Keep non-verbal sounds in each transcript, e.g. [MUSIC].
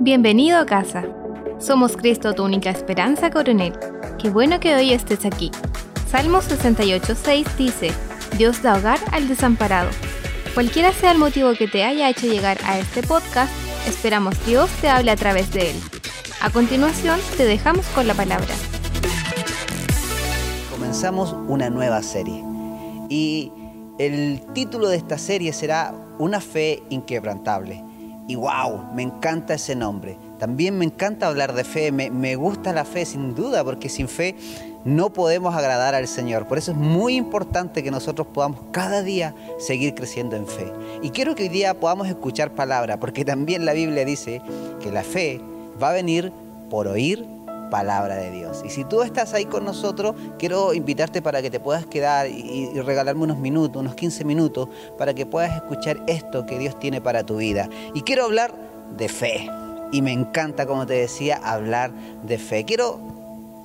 Bienvenido a casa. Somos Cristo, tu única esperanza, coronel. Qué bueno que hoy estés aquí. Salmo 68.6 dice, Dios da hogar al desamparado. Cualquiera sea el motivo que te haya hecho llegar a este podcast, esperamos Dios te hable a través de él. A continuación, te dejamos con la palabra. Comenzamos una nueva serie y el título de esta serie será Una fe inquebrantable. Y wow, me encanta ese nombre. También me encanta hablar de fe, me, me, gusta la fe sin duda, porque sin fe no podemos agradar al Señor. Por eso es muy importante que nosotros podamos cada día seguir creciendo en fe. Y quiero que hoy día podamos escuchar palabra, porque también la Biblia dice que la fe va a venir por oír palabra de Dios. Y si tú estás ahí con nosotros, quiero invitarte para que te puedas quedar y, regalarme unos minutos, unos 15 minutos, para que puedas escuchar esto que Dios tiene para tu vida. Y quiero hablar de fe. Y me encanta, como te decía, hablar de fe. Quiero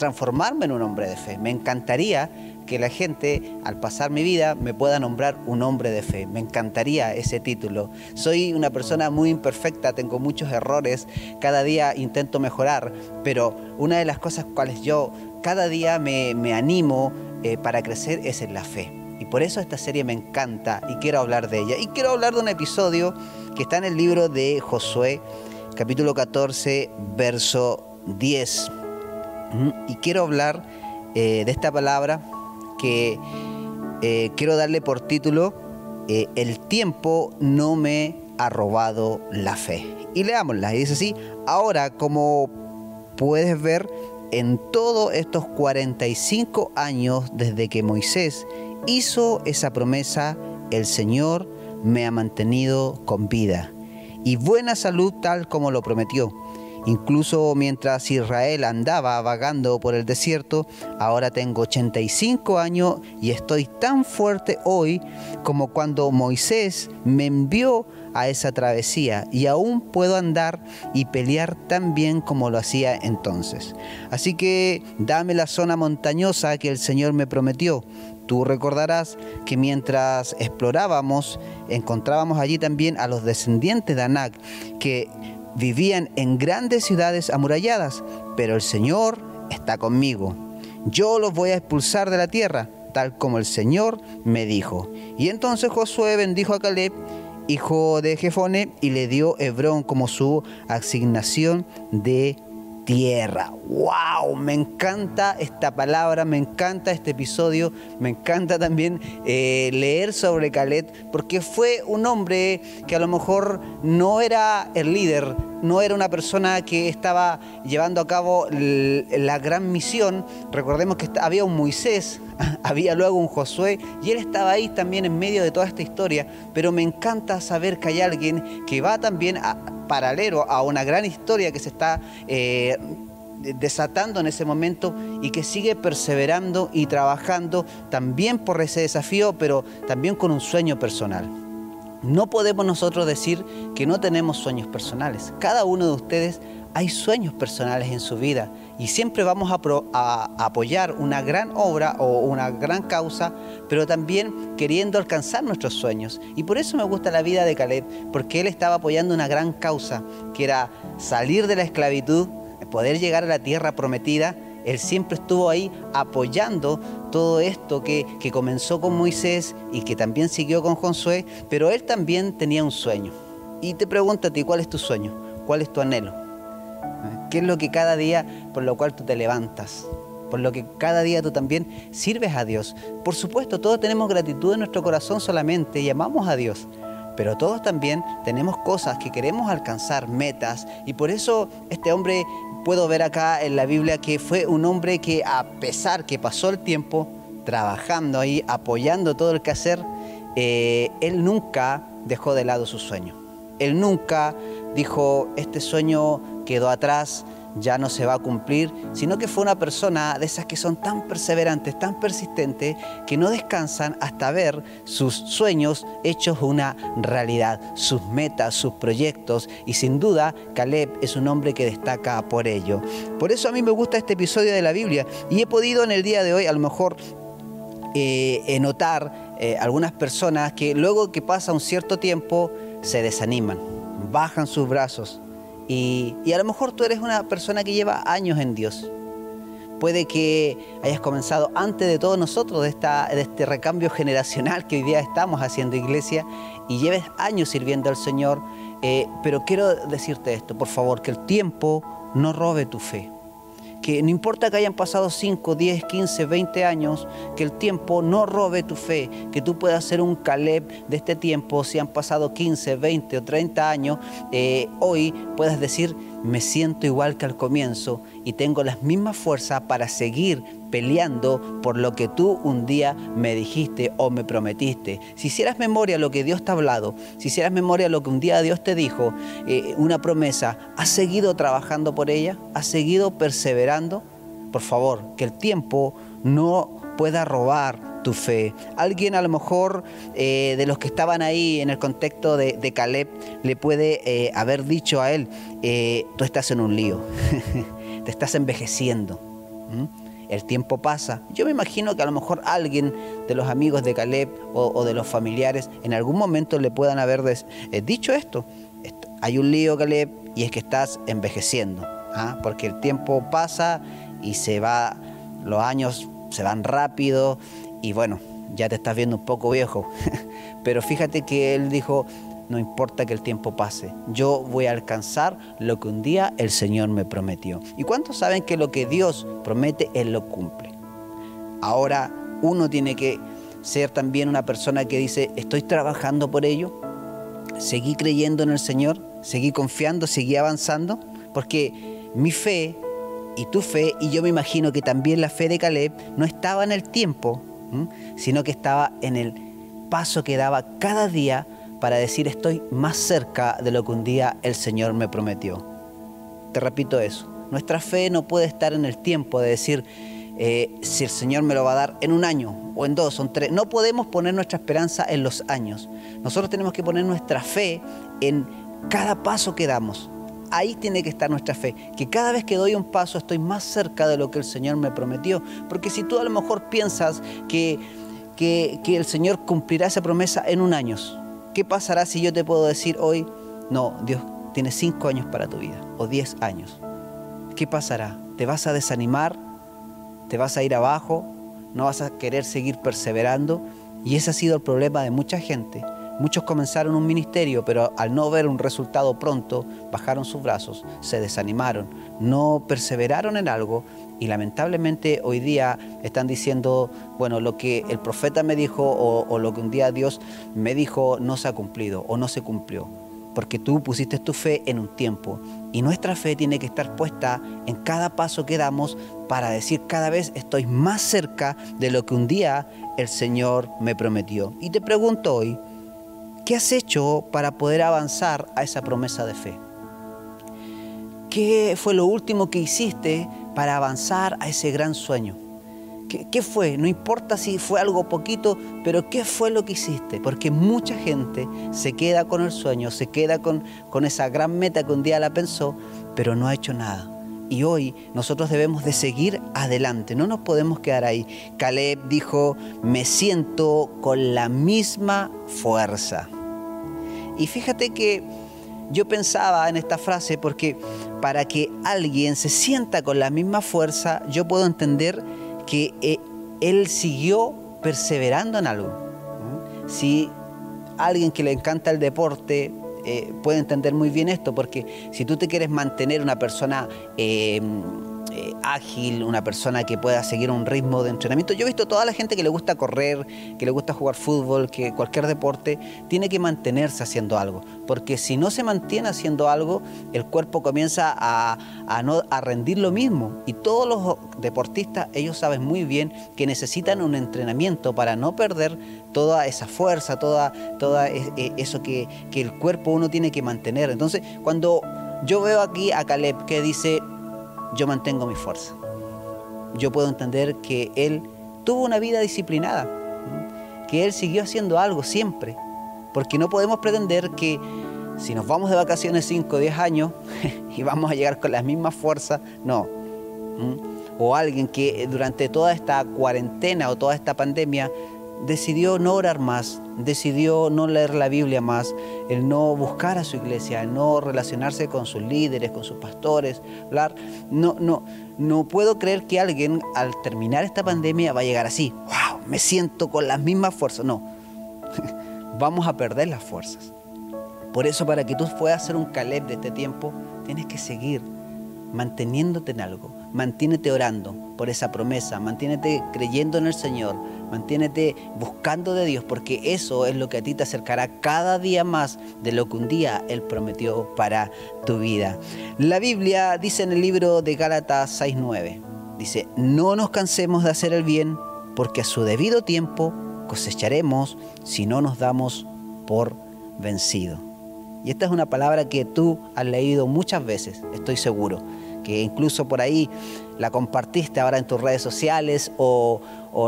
transformarme en un hombre de fe. Me encantaría que la gente al pasar mi vida me pueda nombrar un hombre de fe. Me encantaría ese título. Soy una persona muy imperfecta, tengo muchos errores, cada día intento mejorar, pero una de las cosas cuales yo cada día me, me animo eh, para crecer es en la fe. Y por eso esta serie me encanta y quiero hablar de ella. Y quiero hablar de un episodio que está en el libro de Josué, capítulo 14, verso 10. Y quiero hablar eh, de esta palabra que eh, quiero darle por título eh, El tiempo no me ha robado la fe. Y leámosla, y dice así, ahora como puedes ver, en todos estos 45 años desde que Moisés hizo esa promesa, el Señor me ha mantenido con vida y buena salud tal como lo prometió. Incluso mientras Israel andaba vagando por el desierto, ahora tengo 85 años y estoy tan fuerte hoy como cuando Moisés me envió a esa travesía y aún puedo andar y pelear tan bien como lo hacía entonces. Así que dame la zona montañosa que el Señor me prometió. Tú recordarás que mientras explorábamos, encontrábamos allí también a los descendientes de Anak, que vivían en grandes ciudades amuralladas, pero el Señor está conmigo. Yo los voy a expulsar de la tierra, tal como el Señor me dijo. Y entonces Josué bendijo a Caleb, hijo de Jefone, y le dio Hebrón como su asignación de tierra. ¡Wow! Me encanta esta palabra, me encanta este episodio, me encanta también eh, leer sobre Caleb, porque fue un hombre que a lo mejor no era el líder, no era una persona que estaba llevando a cabo la gran misión. Recordemos que había un Moisés, [LAUGHS] había luego un Josué, y él estaba ahí también en medio de toda esta historia, pero me encanta saber que hay alguien que va también a, paralelo a una gran historia que se está eh, desatando en ese momento y que sigue perseverando y trabajando también por ese desafío, pero también con un sueño personal. No podemos nosotros decir que no tenemos sueños personales. Cada uno de ustedes hay sueños personales en su vida y siempre vamos a, apoyar una gran obra o una gran causa, pero también queriendo alcanzar nuestros sueños. Y por eso me gusta la vida de Caleb, porque él estaba apoyando una gran causa, que era salir de la esclavitud, poder llegar a la tierra prometida. Él siempre estuvo ahí apoyando todo esto que, que comenzó con Moisés y que también siguió con Josué, pero él también tenía un sueño. Y te pregunto a ti, ¿cuál es tu sueño? ¿Cuál es tu anhelo? ¿Qué es lo que cada día por lo cual tú te levantas? Por lo que cada día tú también sirves a Dios. Por supuesto, todos tenemos gratitud en nuestro corazón solamente y amamos a Dios. Pero todos también tenemos cosas que queremos alcanzar, metas. Y por eso este hombre, puedo ver acá en la Biblia que fue un hombre que a pesar que pasó el tiempo trabajando ahí, apoyando todo el quehacer, eh, él nunca dejó de lado su sueño. Él nunca dijo, este sueño quedó atrás, ya no se va a cumplir, sino que fue una persona de esas que son tan perseverantes, tan persistentes, que no descansan hasta ver sus sueños hechos una realidad, sus metas, sus proyectos, y sin duda Caleb es un hombre que destaca por ello. Por eso a mí me gusta este episodio de la Biblia y he podido en el día de hoy a lo mejor eh, notar eh, algunas personas que luego que pasa un cierto tiempo se desaniman, bajan sus brazos Y, a lo mejor tú eres una persona que lleva años en Dios. Puede que hayas comenzado antes de todos nosotros de, esta, de este recambio generacional que hoy día estamos haciendo iglesia y lleves años sirviendo al Señor. Eh, pero quiero decirte esto, por favor, que el tiempo no robe tu fe que no importa que hayan pasado 5, 10, 15, 20 años, que el tiempo no robe tu fe, que tú puedas ser un Caleb de este tiempo, si han pasado 15, 20 o 30 años, eh, hoy puedas decir, me siento igual que al comienzo y tengo las mismas fuerzas para seguir peleando por lo que tú un día me dijiste o me prometiste. Si hicieras memoria lo que Dios te ha hablado, si hicieras memoria lo que un día Dios te dijo, eh, una promesa, ¿has seguido trabajando por ella? ¿Has seguido perseverando? Por favor, que el tiempo no pueda robar tu fe. Alguien a lo mejor eh, de los que estaban ahí en el contexto de, Caleb le puede eh, haber dicho a él, tú estás en un lío, [LAUGHS] te estás envejeciendo el tiempo pasa. Yo me imagino que a lo mejor alguien de los amigos de Caleb o, de los familiares en algún momento le puedan haber eh, dicho esto. Hay un lío, Caleb, y es que estás envejeciendo, ¿ah? porque el tiempo pasa y se va, los años se van rápido y bueno, ya te estás viendo un poco viejo. [LAUGHS] Pero fíjate que él dijo, no importa que el tiempo pase, yo voy a alcanzar lo que un día el Señor me prometió. ¿Y cuántos saben que lo que Dios promete, Él lo cumple? Ahora uno tiene que ser también una persona que dice, estoy trabajando por ello, seguí creyendo en el Señor, seguí confiando, seguí avanzando, porque mi fe y tu fe, y yo me imagino que también la fe de Caleb, no estaba en el tiempo, sino que estaba en el paso que daba cada día para decir estoy más cerca de lo que un día el Señor me prometió. Te repito eso, nuestra fe no puede estar en el tiempo de decir eh, si el Señor me lo va a dar en un año o en dos o en tres. No podemos poner nuestra esperanza en los años. Nosotros tenemos que poner nuestra fe en cada paso que damos. Ahí tiene que estar nuestra fe, que cada vez que doy un paso estoy más cerca de lo que el Señor me prometió. Porque si tú a lo mejor piensas que, que, el Señor cumplirá esa promesa en un año, ¿Qué pasará si yo te puedo decir hoy, no, Dios tiene cinco años para tu vida o diez años? ¿Qué pasará? ¿Te vas a desanimar? ¿Te vas a ir abajo? ¿No vas a querer seguir perseverando? Y ese ha sido el problema de mucha gente. Muchos comenzaron un ministerio, pero al no ver un resultado pronto, bajaron sus brazos, se desanimaron, no perseveraron en algo y lamentablemente hoy día están diciendo, bueno, lo que el profeta me dijo o, lo que un día Dios me dijo no se ha cumplido o no se cumplió. Porque tú pusiste tu fe en un tiempo y nuestra fe tiene que estar puesta en cada paso que damos para decir cada vez estoy más cerca de lo que un día el Señor me prometió. Y te pregunto hoy, ¿qué has hecho para poder avanzar a esa promesa de fe? ¿Qué fue lo último que hiciste para avanzar a ese gran sueño. ¿Qué, fue? No importa si fue algo poquito, pero ¿qué fue lo que hiciste? Porque mucha gente se queda con el sueño, se queda con, con esa gran meta que un día la pensó, pero no ha hecho nada. Y hoy nosotros debemos de seguir adelante, no nos podemos quedar ahí. Caleb dijo, me siento con la misma fuerza. Y fíjate que yo pensaba en esta frase porque para que alguien se sienta con la misma fuerza, yo puedo entender que eh, él siguió perseverando en algo. Si alguien que le encanta el deporte eh, puede entender muy bien esto, porque si tú te quieres mantener una persona eh, eh, ágil, una persona que pueda seguir un ritmo de entrenamiento. Yo he visto toda la gente que le gusta correr, que le gusta jugar fútbol, que cualquier deporte, tiene que mantenerse haciendo algo. Porque si no se mantiene haciendo algo, el cuerpo comienza a, no, a rendir lo mismo. Y todos los deportistas, ellos saben muy bien que necesitan un entrenamiento para no perder toda esa fuerza, toda, toda e, e, eso que, que el cuerpo uno tiene que mantener. Entonces, cuando yo veo aquí a Caleb que dice, yo mantengo mi fuerza. Yo puedo entender que él tuvo una vida disciplinada, que él siguió haciendo algo siempre, porque no podemos pretender que si nos vamos de vacaciones 5 o 10 años [LAUGHS] y vamos a llegar con las mismas fuerzas, no. O alguien que durante toda esta cuarentena o toda esta pandemia decidió no orar más, decidió no leer la Biblia más, el no buscar a su iglesia, el no relacionarse con sus líderes, con sus pastores, hablar. No, no, no puedo creer que alguien al terminar esta pandemia va a llegar así, wow, me siento con las mismas fuerzas. No, [LAUGHS] vamos a perder las fuerzas. Por eso para que tú puedas ser un Caleb de este tiempo, tienes que seguir manteniéndote en algo. Mantiénete orando por esa promesa, mantiénete creyendo en el Señor, mantiénete buscando de Dios, porque eso es lo que a ti te acercará cada día más de lo que un día Él prometió para tu vida. La Biblia dice en el libro de Gálatas 6.9, dice, no nos cansemos de hacer el bien, porque a su debido tiempo cosecharemos si no nos damos por vencido. Y esta es una palabra que tú has leído muchas veces, estoy seguro, que incluso por ahí la compartiste ahora en tus redes sociales o,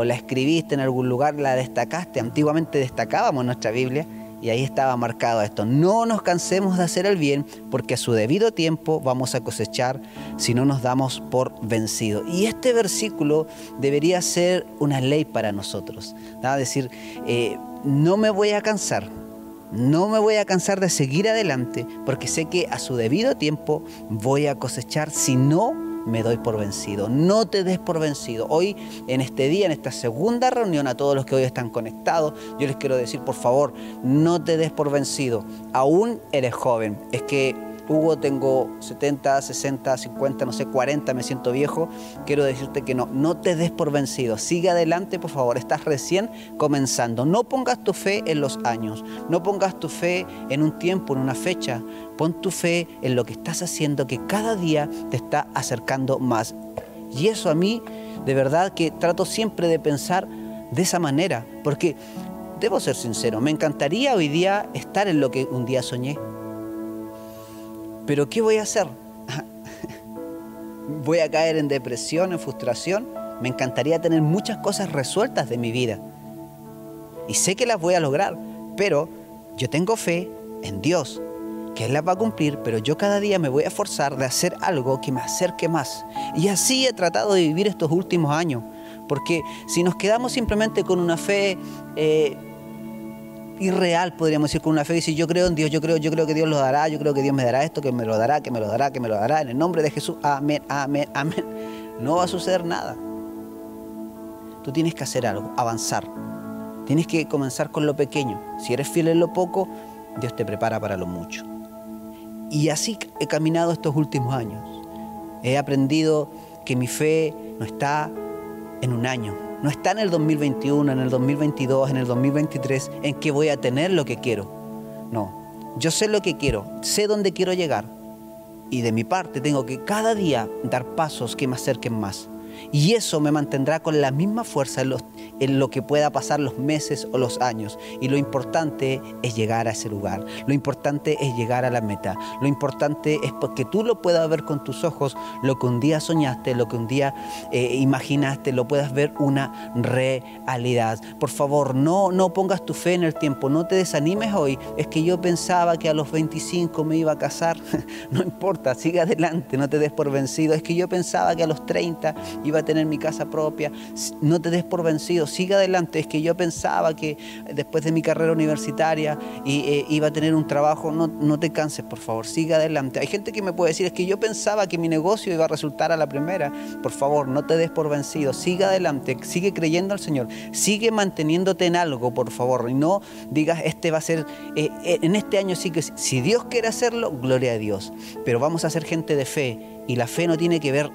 la escribiste en algún lugar, la destacaste. Antiguamente destacábamos nuestra Biblia y ahí estaba marcado esto. No nos cansemos de hacer el bien porque a su debido tiempo vamos a cosechar si no nos damos por vencido. Y este versículo debería ser una ley para nosotros. Decir, eh, no me voy a cansar no me voy a cansar de seguir adelante porque sé que a su debido tiempo voy a cosechar si no me doy por vencido. No te des por vencido. Hoy, en este día, en esta segunda reunión, a todos los que hoy están conectados, yo les quiero decir, por favor, no te des por vencido. Aún eres joven. Es que Hugo, tengo 70, 60, 50, no sé, 40, me siento viejo. Quiero decirte que no, no te des por vencido. Sigue adelante, por favor. Estás recién comenzando. No pongas tu fe en los años. No pongas tu fe en un tiempo, en una fecha. Pon tu fe en lo que estás haciendo, que cada día te está acercando más. Y eso a mí, de verdad que trato siempre de pensar de esa manera. Porque, debo ser sincero, me encantaría hoy día estar en lo que un día soñé pero ¿qué voy a hacer? [LAUGHS] ¿Voy a caer en depresión, en frustración? Me encantaría tener muchas cosas resueltas de mi vida. Y sé que las voy a lograr, pero yo tengo fe en Dios, que Él las va a cumplir, pero yo cada día me voy a esforzar de hacer algo que me acerque más. Y así he tratado de vivir estos últimos años, porque si nos quedamos simplemente con una fe eh, irreal, podríamos decir, con una fe. Y si yo creo en Dios, yo creo, yo creo que Dios lo dará, yo creo que Dios me dará esto, que me lo dará, que me lo dará, que me lo dará. En el nombre de Jesús, amén, amén, amén. No va a suceder nada. Tú tienes que hacer algo, avanzar. Tienes que comenzar con lo pequeño. Si eres fiel en lo poco, Dios te prepara para lo mucho. Y así he caminado estos últimos años. He aprendido que mi fe no está en un año, no está en el 2021, en el 2022, en el 2023, en que voy a tener lo que quiero. No, yo sé lo que quiero, sé dónde quiero llegar. Y de mi parte tengo que cada día dar pasos que me acerquen más. Y eso me mantendrá con la misma fuerza en, en, lo que pueda pasar los meses o los años. Y lo importante es llegar a ese lugar. Lo importante es llegar a la meta. Lo importante es que tú lo puedas ver con tus ojos, lo que un día soñaste, lo que un día eh, imaginaste, lo puedas ver una realidad. Por favor, no, no pongas tu fe en el tiempo, no te desanimes hoy. Es que yo pensaba que a los 25 me iba a casar. [LAUGHS] no importa, sigue adelante, no te des por vencido. Es que yo pensaba que a los 30 iba a tener mi casa propia. No te des por vencido, sigue adelante. Es que yo pensaba que después de mi carrera universitaria eh, iba a tener un trabajo. No, no te canses, por favor, sigue adelante. Hay gente que me puede decir, es que yo pensaba que mi negocio iba a resultar a la primera. Por favor, no te des por vencido, sigue adelante, sigue creyendo al Señor, sigue manteniéndote en algo, por favor. Y no digas, este va a ser, eh, eh, en este año sí que, si Dios quiere hacerlo, gloria a Dios. Pero vamos a ser gente de fe. Y la fe no tiene que ver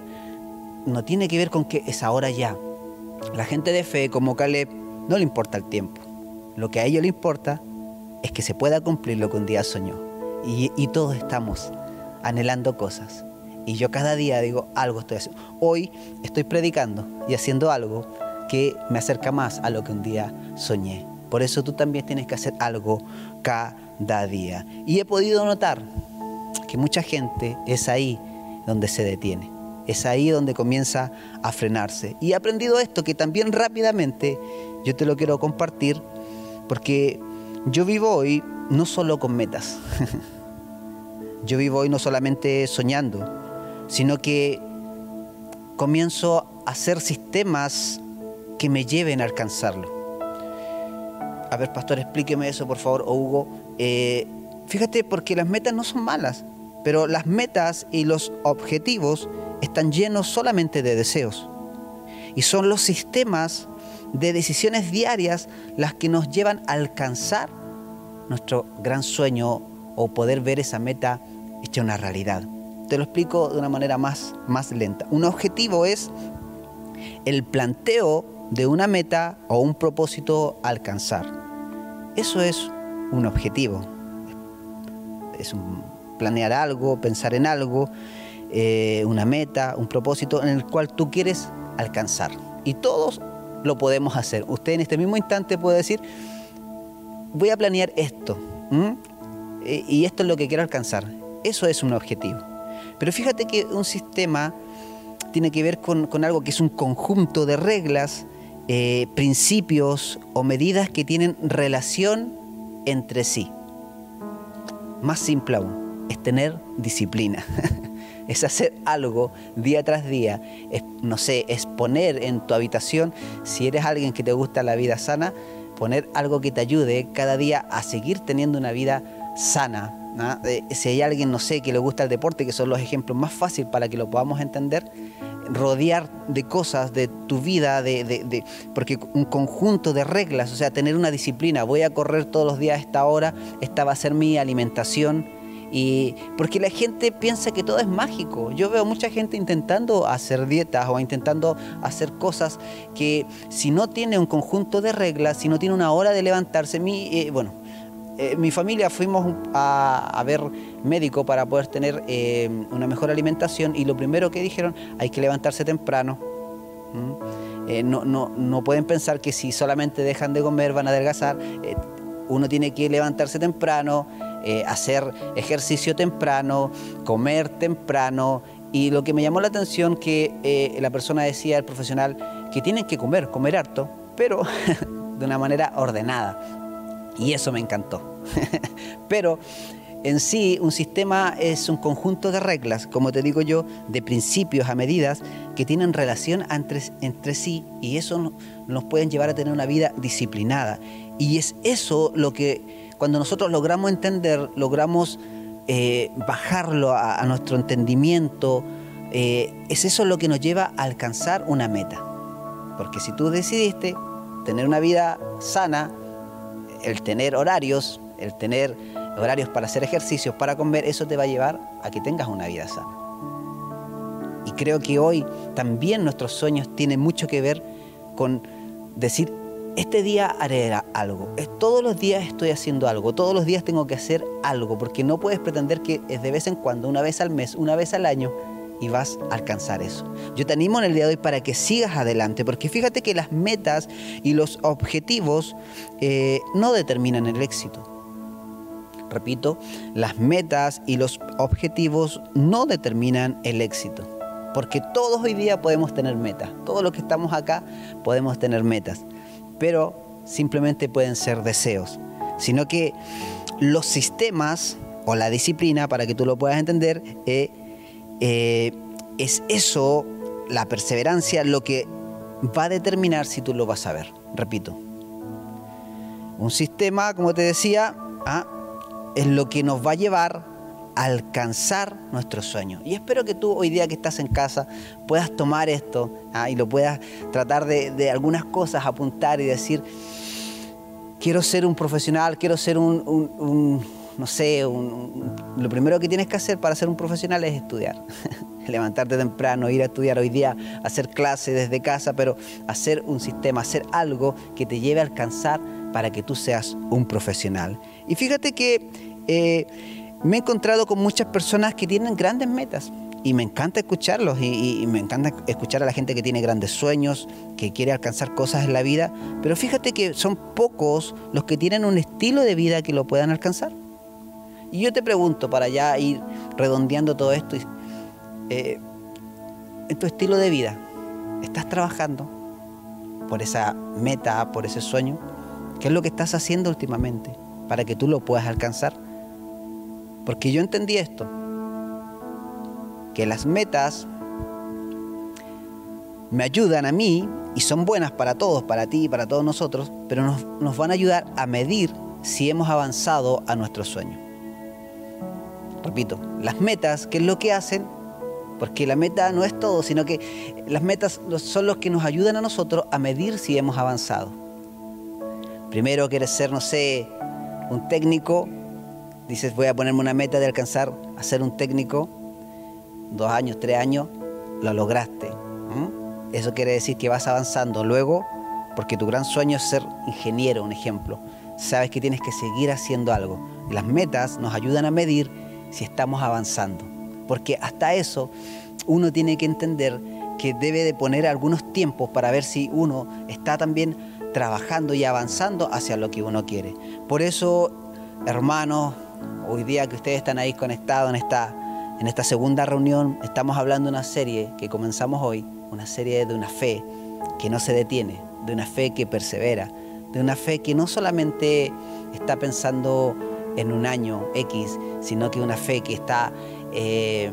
no tiene que ver con que es ahora ya. La gente de fe, como Caleb, no le importa el tiempo. Lo que a ellos le importa es que se pueda cumplir lo que un día soñó. Y, y todos estamos anhelando cosas. Y yo cada día digo, algo estoy haciendo. Hoy estoy predicando y haciendo algo que me acerca más a lo que un día soñé. Por eso tú también tienes que hacer algo cada día. Y he podido notar que mucha gente es ahí donde se detiene. Es ahí donde comienza a frenarse. Y he aprendido esto que también rápidamente yo te lo quiero compartir porque yo vivo hoy no solo con metas. [LAUGHS] yo vivo hoy no solamente soñando, sino que comienzo a hacer sistemas que me lleven a alcanzarlo. a ver, pastor, explíqueme eso, por favor, o Hugo. Eh, fíjate, porque las metas no son malas, pero las metas y los objetivos están llenos solamente de deseos. Y son los sistemas de decisiones diarias las que nos llevan a alcanzar nuestro gran sueño o poder ver esa meta hecha una realidad. Te lo explico de una manera más, más lenta. Un objetivo es el planteo de una meta o un propósito alcanzar. Eso es un objetivo. Es planear algo, pensar en algo, eh, una meta, un propósito en el cual tú quieres alcanzar. Y todos lo podemos hacer. Usted en este mismo instante puede decir, voy a planear esto. Y esto es lo que quiero alcanzar. Eso es un objetivo. Pero fíjate que un sistema tiene que ver con, algo que es un conjunto de reglas, eh, principios o medidas que tienen relación entre sí. Más simple aún, es tener disciplina. [LAUGHS] es hacer algo día tras día, no sé, es poner en tu habitación, si eres alguien que te gusta la vida sana, poner algo que te ayude cada día a seguir teniendo una vida sana. si hay alguien, no sé, que le gusta el deporte, que son los ejemplos más fáciles para que lo podamos entender, rodear de cosas de tu vida, de, porque un conjunto de reglas, o sea, tener una disciplina, voy a correr todos los días a esta hora, esta va a ser mi alimentación, y porque la gente piensa que todo es mágico. Yo veo mucha gente intentando hacer dietas o intentando hacer cosas que si no tiene un conjunto de reglas, si no tiene una hora de levantarse, mi, eh, bueno, eh, mi familia fuimos a, ver médico para poder tener eh, una mejor alimentación y lo primero que dijeron, hay que levantarse temprano. no, no, no pueden pensar que si solamente dejan de comer van a adelgazar. uno tiene que levantarse temprano, eh, hacer ejercicio temprano, comer temprano. Y lo que me llamó la atención que eh, la persona decía, el profesional, que tienen que comer, comer harto, pero [LAUGHS] de una manera ordenada. Y eso me encantó. [LAUGHS] pero en sí, un sistema es un conjunto de reglas, como te digo yo, de principios a medidas que tienen relación entre, entre sí y eso nos pueden llevar a tener una vida disciplinada. Y es eso lo que cuando nosotros logramos entender, logramos eh, bajarlo a, nuestro entendimiento, eh, es eso lo que nos lleva a alcanzar una meta. Porque si tú decidiste tener una vida sana, el tener horarios, el tener horarios para hacer ejercicios, para comer, eso te va a llevar a que tengas una vida sana. Y creo que hoy también nuestros sueños tienen mucho que ver con decir, este día haré algo. Todos los días estoy haciendo algo. Todos los días tengo que hacer algo. Porque no puedes pretender que es de vez en cuando, una vez al mes, una vez al año, y vas a alcanzar eso. Yo te animo en el día de hoy para que sigas adelante. Porque fíjate que las metas y los objetivos eh, no determinan el éxito. Repito, las metas y los objetivos no determinan el éxito. Porque todos hoy día podemos tener metas. Todos los que estamos acá podemos tener metas pero simplemente pueden ser deseos, sino que los sistemas o la disciplina, para que tú lo puedas entender, eh, eh, es eso, la perseverancia, lo que va a determinar si tú lo vas a ver. Repito, un sistema, como te decía, ah, es lo que nos va a llevar alcanzar nuestros sueños. Y espero que tú hoy día que estás en casa puedas tomar esto ¿ah? y lo puedas tratar de, algunas cosas apuntar y decir, quiero ser un profesional, quiero ser un, no sé, lo primero que tienes que hacer para ser un profesional es estudiar. [LAUGHS] Levantarte temprano, ir a estudiar hoy día, hacer clases desde casa, pero hacer un sistema, hacer algo que te lleve a alcanzar para que tú seas un profesional. Y fíjate que... Eh, me he encontrado con muchas personas que tienen grandes metas y me encanta escucharlos y, me encanta escuchar a la gente que tiene grandes sueños, que quiere alcanzar cosas en la vida, pero fíjate que son pocos los que tienen un estilo de vida que lo puedan alcanzar. Y yo te pregunto, para ya ir redondeando todo esto, eh, en tu estilo de vida, ¿estás trabajando por esa meta, por ese sueño? ¿Qué es lo que estás haciendo últimamente para que tú lo puedas alcanzar? Porque yo entendí esto, que las metas me ayudan a mí y son buenas para todos, para ti y para todos nosotros, pero nos, nos van a ayudar a medir si hemos avanzado a nuestro sueño. Repito, las metas, ¿qué es lo que hacen? Porque la meta no es todo, sino que las metas son los que nos ayudan a nosotros a medir si hemos avanzado. Primero quieres ser, no sé, un técnico, dices voy a ponerme una meta de alcanzar a ser un técnico, dos años, tres años, lo lograste. Eso quiere decir que vas avanzando. Luego, porque tu gran sueño es ser ingeniero, un ejemplo, sabes que tienes que seguir haciendo algo. las metas nos ayudan a medir si estamos avanzando. Porque hasta eso uno tiene que entender que debe de poner algunos tiempos para ver si uno está también trabajando y avanzando hacia lo que uno quiere. Por eso, hermanos, hoy día que ustedes están ahí conectados en esta, en esta segunda reunión, estamos hablando de una serie que comenzamos hoy, una serie de una fe que no se detiene, de una fe que persevera, de una fe que no solamente está pensando en un año X, sino que una fe que está eh,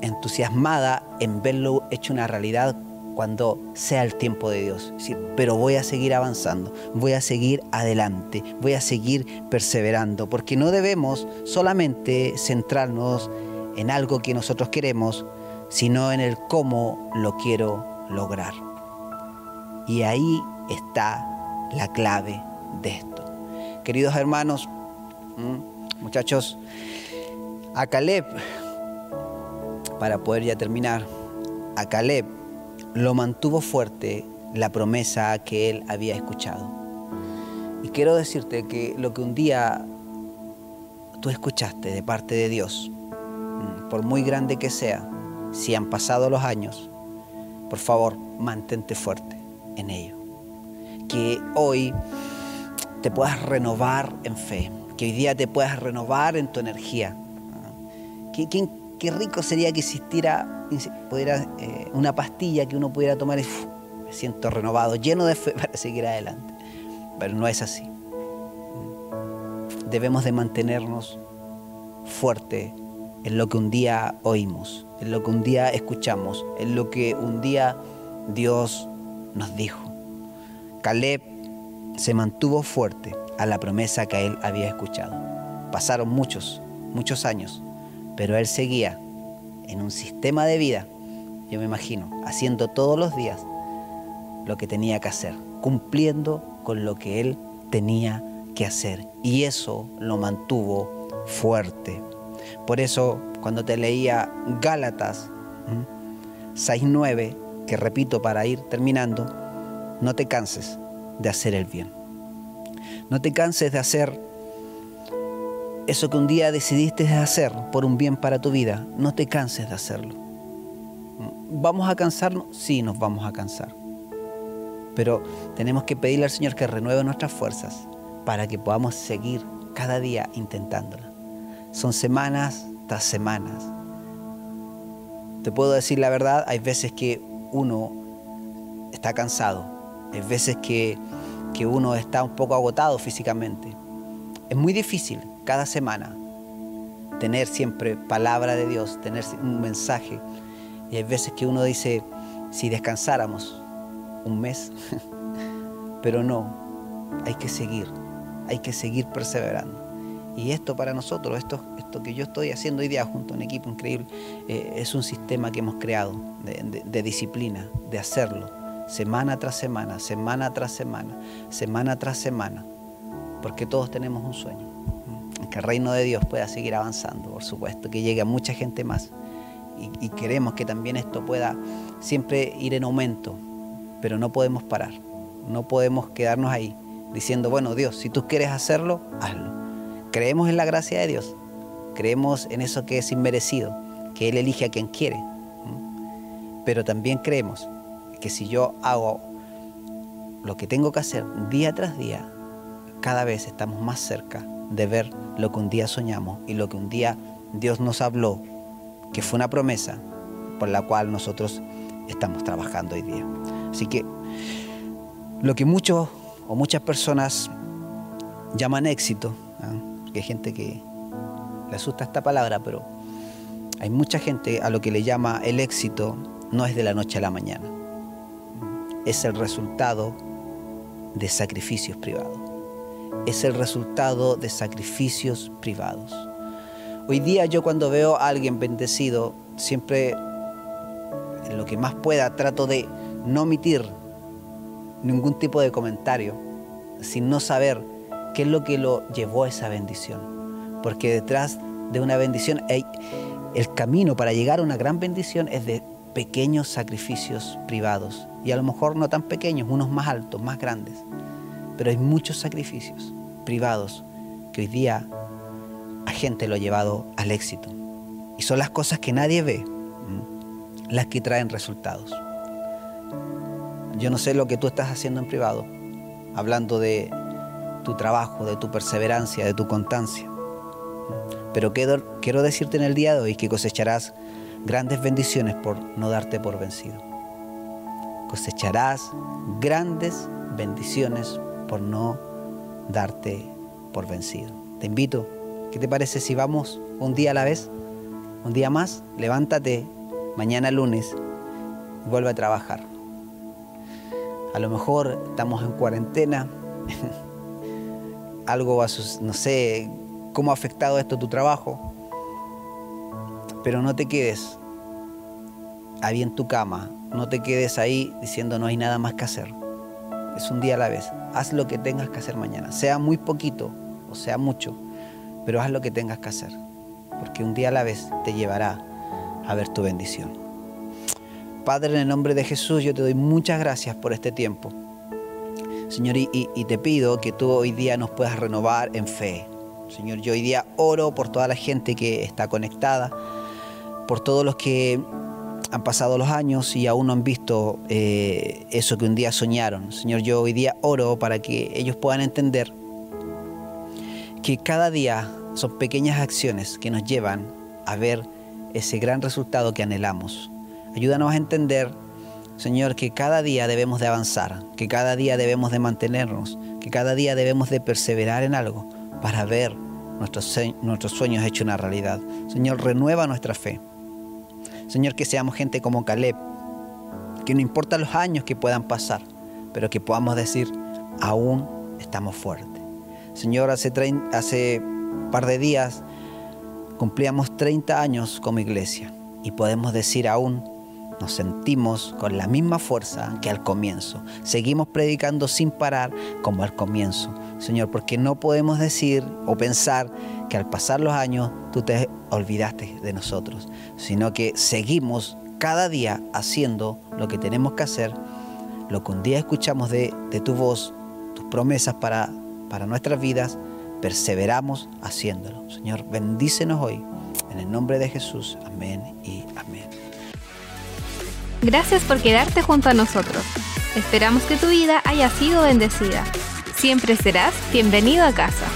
entusiasmada en verlo hecho una realidad cuando sea el tiempo de Dios. pero voy a seguir avanzando, voy a seguir adelante, voy a seguir perseverando, porque no debemos solamente centrarnos en algo que nosotros queremos, sino en el cómo lo quiero lograr. Y ahí está la clave de esto. Queridos hermanos, muchachos, a Caleb, para poder ya terminar, a Caleb lo mantuvo fuerte la promesa que él había escuchado. Y quiero decirte que lo que un día tú escuchaste de parte de Dios, por muy grande que sea, si han pasado los años, por favor, mantente fuerte en ello. Que hoy te puedas renovar en fe, que hoy día te puedas renovar en tu energía. Qué, qué, rico sería que existiera pudiera, eh, una pastilla que uno pudiera tomar y me siento renovado, lleno de fe [LAUGHS] para seguir adelante. Pero no es así. Debemos de mantenernos fuertes en lo que un día oímos, en lo que un día escuchamos, en lo que un día Dios nos dijo. Caleb se mantuvo fuerte a la promesa que él había escuchado. Pasaron muchos, muchos años, pero él seguía en un sistema de vida, yo me imagino, haciendo todos los días lo que tenía que hacer, cumpliendo con lo que él tenía que hacer. Y eso lo mantuvo fuerte. Por eso, cuando te leía Gálatas 6.9, que repito para ir terminando, no te canses de hacer el bien. No te canses de hacer eso que un día decidiste hacer por un bien para tu vida. No te canses de hacerlo. ¿Vamos a cansarnos? Sí, nos vamos a cansar. Pero tenemos que pedirle al Señor que renueve nuestras fuerzas para que podamos seguir cada día intentándolo. Son semanas tras semanas. Te puedo decir la verdad, hay veces que uno está cansado, hay veces que, que uno está un poco agotado físicamente. Es muy difícil cada semana tener siempre palabra de Dios, tener un mensaje. Y hay veces que uno dice, si descansáramos un mes, [LAUGHS] pero no, hay que seguir, hay que seguir perseverando. Y esto para nosotros, esto, esto que yo estoy haciendo hoy día junto a un equipo increíble, eh, es un sistema que hemos creado de, disciplina, de hacerlo, semana tras semana, semana tras semana, semana tras semana, porque todos tenemos un sueño, que el reino de Dios pueda seguir avanzando, por supuesto, que llegue a mucha gente más. Y, y queremos que también esto pueda siempre ir en aumento, pero no podemos parar, no podemos quedarnos ahí diciendo, bueno Dios, si tú quieres hacerlo, hazlo Creemos en la gracia de Dios, creemos en eso que es inmerecido, que Él elige a quien quiere. Pero también creemos que si yo hago lo que tengo que hacer día tras día, cada vez estamos más cerca de ver lo que un día soñamos y lo que un día Dios nos habló, que fue una promesa por la cual nosotros estamos trabajando hoy día. Así que lo que muchos o muchas personas llaman éxito, que hay gente que le asusta esta palabra, pero hay mucha gente a lo que le llama el éxito no es de la noche a la mañana. es el resultado de sacrificios privados. Es el resultado de sacrificios privados. Hoy día yo cuando veo a alguien bendecido, siempre en lo que más pueda trato de no omitir ningún tipo de comentario, sin no saber qué es lo que lo llevó a esa bendición. Porque detrás de una bendición, el camino para llegar a una gran bendición es de pequeños sacrificios privados. Y a lo mejor no tan pequeños, unos más altos, más grandes. Pero hay muchos sacrificios privados que hoy día a gente lo ha llevado al éxito. Y son las cosas que nadie ve las que traen resultados. Yo no sé lo que tú estás haciendo en privado, hablando de tu trabajo, de tu perseverancia, de tu constancia. Pero quiero, quiero decirte en el día de hoy que cosecharás grandes bendiciones por no darte por vencido. Cosecharás grandes bendiciones por no darte por vencido. Te invito, ¿qué te parece si vamos un día a la vez? Un día más, levántate mañana lunes y vuelve a trabajar. A lo mejor estamos en cuarentena, [LAUGHS] algo va a no sé cómo ha afectado esto tu trabajo, pero no te quedes ahí en tu cama, no te quedes ahí diciendo no hay nada más que hacer. Es un día a la vez. Haz lo que tengas que hacer mañana, sea muy poquito o sea mucho, pero haz lo que tengas que hacer, porque un día a la vez te llevará a ver tu bendición. Padre, en el nombre de Jesús, yo te doy muchas gracias por este tiempo. Señor, y, te pido que tú hoy día nos puedas renovar en fe. Señor, yo hoy día oro por toda la gente que está conectada, por todos los que han pasado los años y aún no han visto eh, eso que un día soñaron. Señor, yo hoy día oro para que ellos puedan entender que cada día son pequeñas acciones que nos llevan a ver ese gran resultado que anhelamos. Ayúdanos a entender, Señor, que cada día debemos de avanzar, que cada día debemos de mantenernos, que cada día debemos de perseverar en algo para ver nuestros, sueños hechos una realidad. Señor, renueva nuestra fe. Señor, que seamos gente como Caleb, que no importa los años que puedan pasar, pero que podamos decir, aún estamos fuertes. Señor, hace, hace par de días cumplíamos 30 años como iglesia y podemos decir aún, nos sentimos con la misma fuerza que al comienzo. Seguimos predicando sin parar como al comienzo. Señor, porque no podemos decir o pensar que al pasar los años tú te olvidaste de nosotros, sino que seguimos cada día haciendo lo que tenemos que hacer, lo que un día escuchamos de, tu voz, tus promesas para, para nuestras vidas perseveramos haciéndolo. Señor, bendícenos hoy. En el nombre de Jesús. Amén y amén. Gracias por quedarte junto a nosotros. Esperamos que tu vida haya sido bendecida. Siempre serás bienvenido a casa.